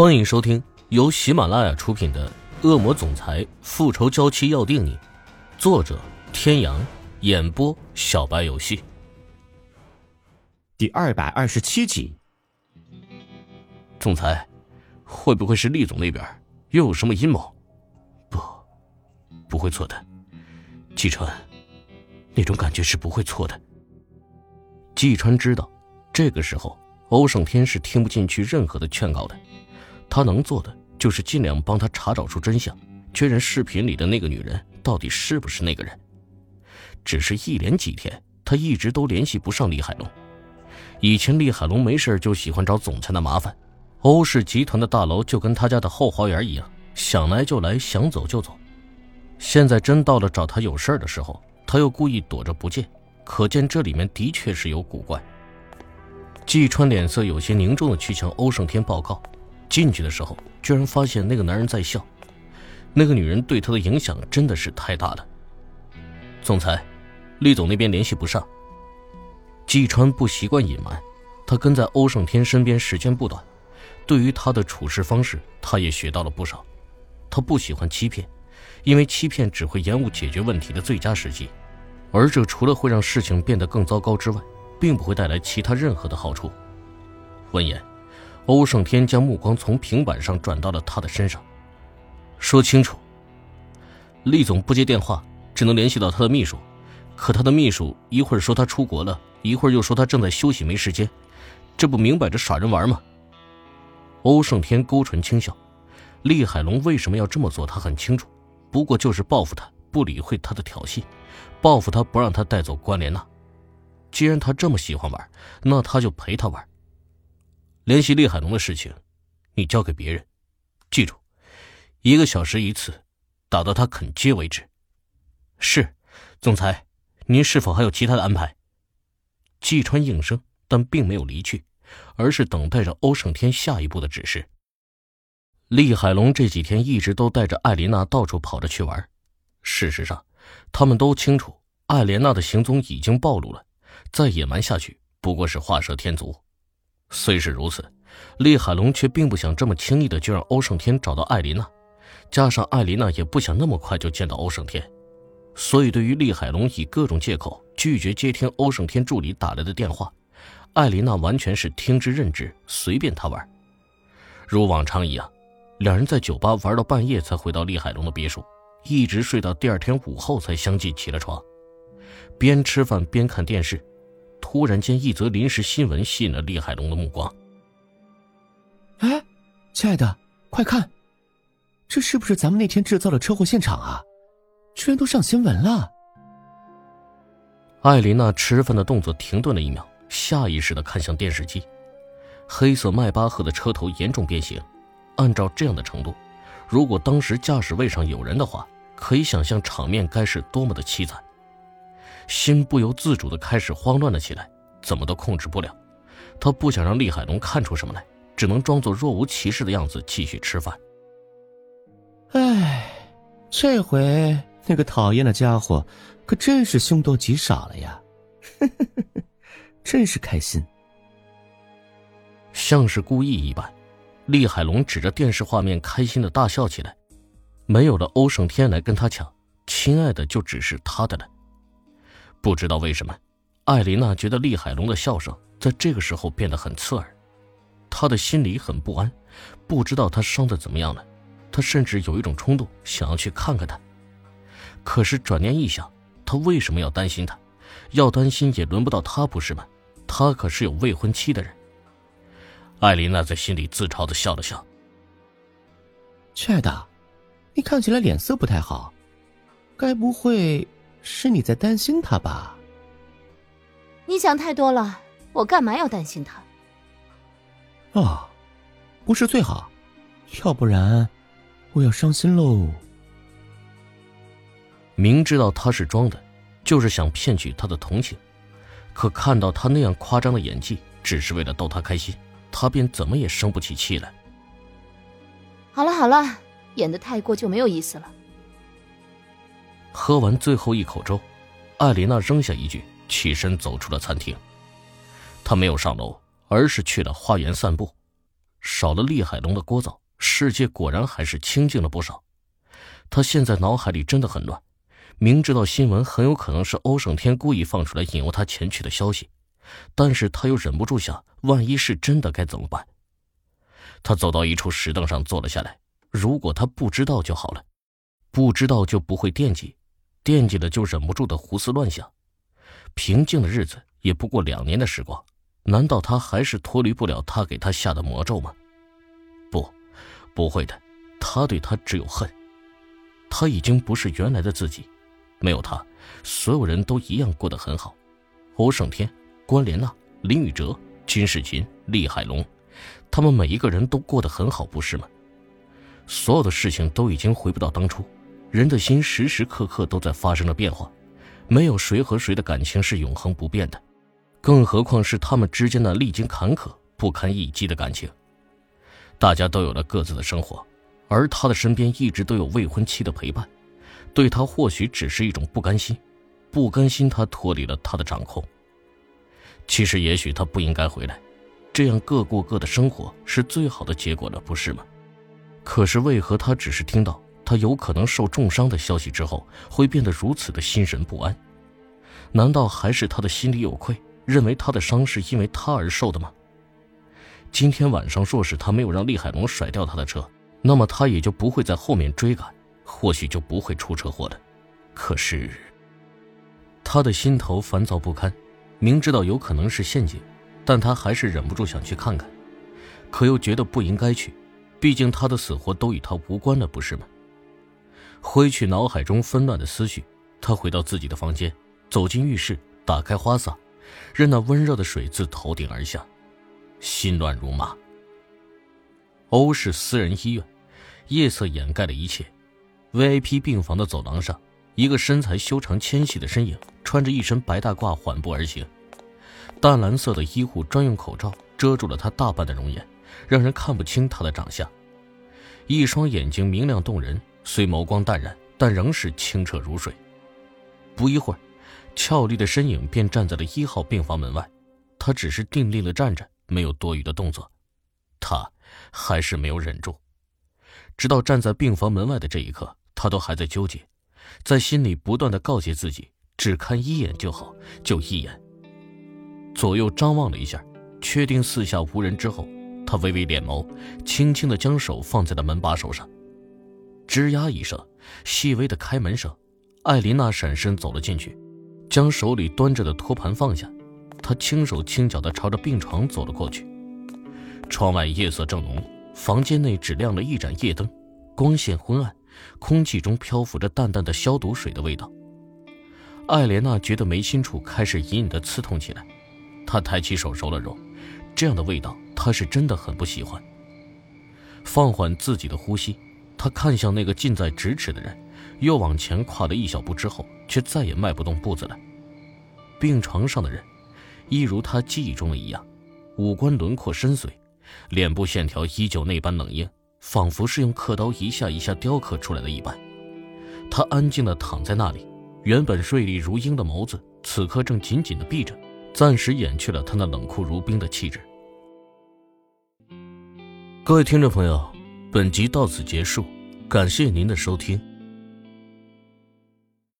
欢迎收听由喜马拉雅出品的《恶魔总裁复仇娇妻要定你》，作者：天阳，演播：小白游戏。第二百二十七集。总裁，会不会是厉总那边又有什么阴谋？不，不会错的。季川，那种感觉是不会错的。季川知道，这个时候欧胜天是听不进去任何的劝告的。他能做的就是尽量帮他查找出真相，确认视频里的那个女人到底是不是那个人。只是一连几天，他一直都联系不上厉海龙。以前厉海龙没事就喜欢找总裁的麻烦，欧氏集团的大楼就跟他家的后花园一样，想来就来，想走就走。现在真到了找他有事的时候，他又故意躲着不见，可见这里面的确是有古怪。季川脸色有些凝重的去向欧胜天报告。进去的时候，居然发现那个男人在笑，那个女人对他的影响真的是太大了。总裁，厉总那边联系不上。季川不习惯隐瞒，他跟在欧胜天身边时间不短，对于他的处事方式，他也学到了不少。他不喜欢欺骗，因为欺骗只会延误解决问题的最佳时机，而这除了会让事情变得更糟糕之外，并不会带来其他任何的好处。闻言。欧胜天将目光从平板上转到了他的身上，说清楚。厉总不接电话，只能联系到他的秘书，可他的秘书一会儿说他出国了，一会儿又说他正在休息没时间，这不明摆着耍人玩吗？欧胜天勾唇轻笑，厉海龙为什么要这么做，他很清楚，不过就是报复他，不理会他的挑衅，报复他不让他带走关莲娜。既然他这么喜欢玩，那他就陪他玩。联系厉海龙的事情，你交给别人。记住，一个小时一次，打到他肯接为止。是，总裁，您是否还有其他的安排？季川应声，但并没有离去，而是等待着欧胜天下一步的指示。厉海龙这几天一直都带着艾琳娜到处跑着去玩。事实上，他们都清楚，艾莲娜的行踪已经暴露了，再隐瞒下去不过是画蛇添足。虽是如此，厉海龙却并不想这么轻易的就让欧胜天找到艾琳娜，加上艾琳娜也不想那么快就见到欧胜天，所以对于厉海龙以各种借口拒绝接听欧胜天助理打来的电话，艾琳娜完全是听之任之，随便他玩。如往常一样，两人在酒吧玩到半夜才回到厉海龙的别墅，一直睡到第二天午后才相继起了床，边吃饭边看电视。突然间，一则临时新闻吸引了厉海龙的目光。哎，亲爱的，快看，这是不是咱们那天制造的车祸现场啊？居然都上新闻了！艾琳娜吃饭的动作停顿了一秒，下意识的看向电视机。黑色迈巴赫的车头严重变形，按照这样的程度，如果当时驾驶位上有人的话，可以想象场面该是多么的凄惨。心不由自主的开始慌乱了起来，怎么都控制不了。他不想让厉海龙看出什么来，只能装作若无其事的样子继续吃饭。唉，这回那个讨厌的家伙可真是凶多吉少了呀！真是开心。像是故意一般，厉海龙指着电视画面开心的大笑起来。没有了欧胜天来跟他抢，亲爱的就只是他的了。不知道为什么，艾琳娜觉得厉海龙的笑声在这个时候变得很刺耳，她的心里很不安，不知道他伤的怎么样了。她甚至有一种冲动想要去看看他，可是转念一想，他为什么要担心他？要担心也轮不到他，不是吗？他可是有未婚妻的人。艾琳娜在心里自嘲的笑了笑：“亲爱的，你看起来脸色不太好，该不会……”是你在担心他吧？你想太多了，我干嘛要担心他？啊，不是最好，要不然我要伤心喽。明知道他是装的，就是想骗取他的同情，可看到他那样夸张的演技，只是为了逗他开心，他便怎么也生不起气来。好了好了，演的太过就没有意思了。喝完最后一口粥，艾琳娜扔下一句，起身走出了餐厅。她没有上楼，而是去了花园散步。少了厉海龙的聒噪，世界果然还是清静了不少。他现在脑海里真的很乱，明知道新闻很有可能是欧胜天故意放出来引诱他前去的消息，但是他又忍不住想，万一是真的该怎么办？他走到一处石凳上坐了下来。如果他不知道就好了，不知道就不会惦记，惦记了就忍不住的胡思乱想。平静的日子也不过两年的时光，难道他还是脱离不了他给他下的魔咒吗？不，不会的，他对他只有恨。他已经不是原来的自己，没有他，所有人都一样过得很好。欧胜天、关莲娜、林宇哲、金世群、厉海龙，他们每一个人都过得很好，不是吗？所有的事情都已经回不到当初，人的心时时刻刻都在发生着变化，没有谁和谁的感情是永恒不变的，更何况是他们之间的历经坎坷、不堪一击的感情。大家都有了各自的生活，而他的身边一直都有未婚妻的陪伴，对他或许只是一种不甘心，不甘心他脱离了他的掌控。其实，也许他不应该回来，这样各过各的生活是最好的结果了，不是吗？可是为何他只是听到他有可能受重伤的消息之后，会变得如此的心神不安？难道还是他的心里有愧，认为他的伤是因为他而受的吗？今天晚上若是他没有让厉海龙甩掉他的车，那么他也就不会在后面追赶，或许就不会出车祸了。可是，他的心头烦躁不堪，明知道有可能是陷阱，但他还是忍不住想去看看，可又觉得不应该去。毕竟他的死活都与他无关了，不是吗？挥去脑海中纷乱的思绪，他回到自己的房间，走进浴室，打开花洒，任那温热的水自头顶而下，心乱如麻。欧氏私人医院，夜色掩盖了一切。VIP 病房的走廊上，一个身材修长纤细的身影，穿着一身白大褂缓步而行，淡蓝色的医护专用口罩遮住了他大半的容颜。让人看不清他的长相，一双眼睛明亮动人，虽眸光淡然，但仍是清澈如水。不一会儿，俏丽的身影便站在了一号病房门外。他只是定定的站着，没有多余的动作。他还是没有忍住，直到站在病房门外的这一刻，他都还在纠结，在心里不断的告诫自己：只看一眼就好，就一眼。左右张望了一下，确定四下无人之后。他微微敛眸，轻轻的将手放在了门把手上，吱呀一声，细微的开门声。艾琳娜闪身走了进去，将手里端着的托盘放下，她轻手轻脚的朝着病床走了过去。窗外夜色正浓，房间内只亮了一盏夜灯，光线昏暗，空气中漂浮着淡淡的消毒水的味道。艾莲娜觉得眉心处开始隐隐的刺痛起来，她抬起手揉了揉。这样的味道，她是真的很不喜欢。放缓自己的呼吸，他看向那个近在咫尺的人，又往前跨了一小步，之后却再也迈不动步子了。病床上的人，一如他记忆中的一样，五官轮廓深邃，脸部线条依旧那般冷硬，仿佛是用刻刀一下一下雕刻出来的一般。他安静地躺在那里，原本锐利如鹰的眸子，此刻正紧紧地闭着，暂时掩去了他那冷酷如冰的气质。各位听众朋友，本集到此结束，感谢您的收听。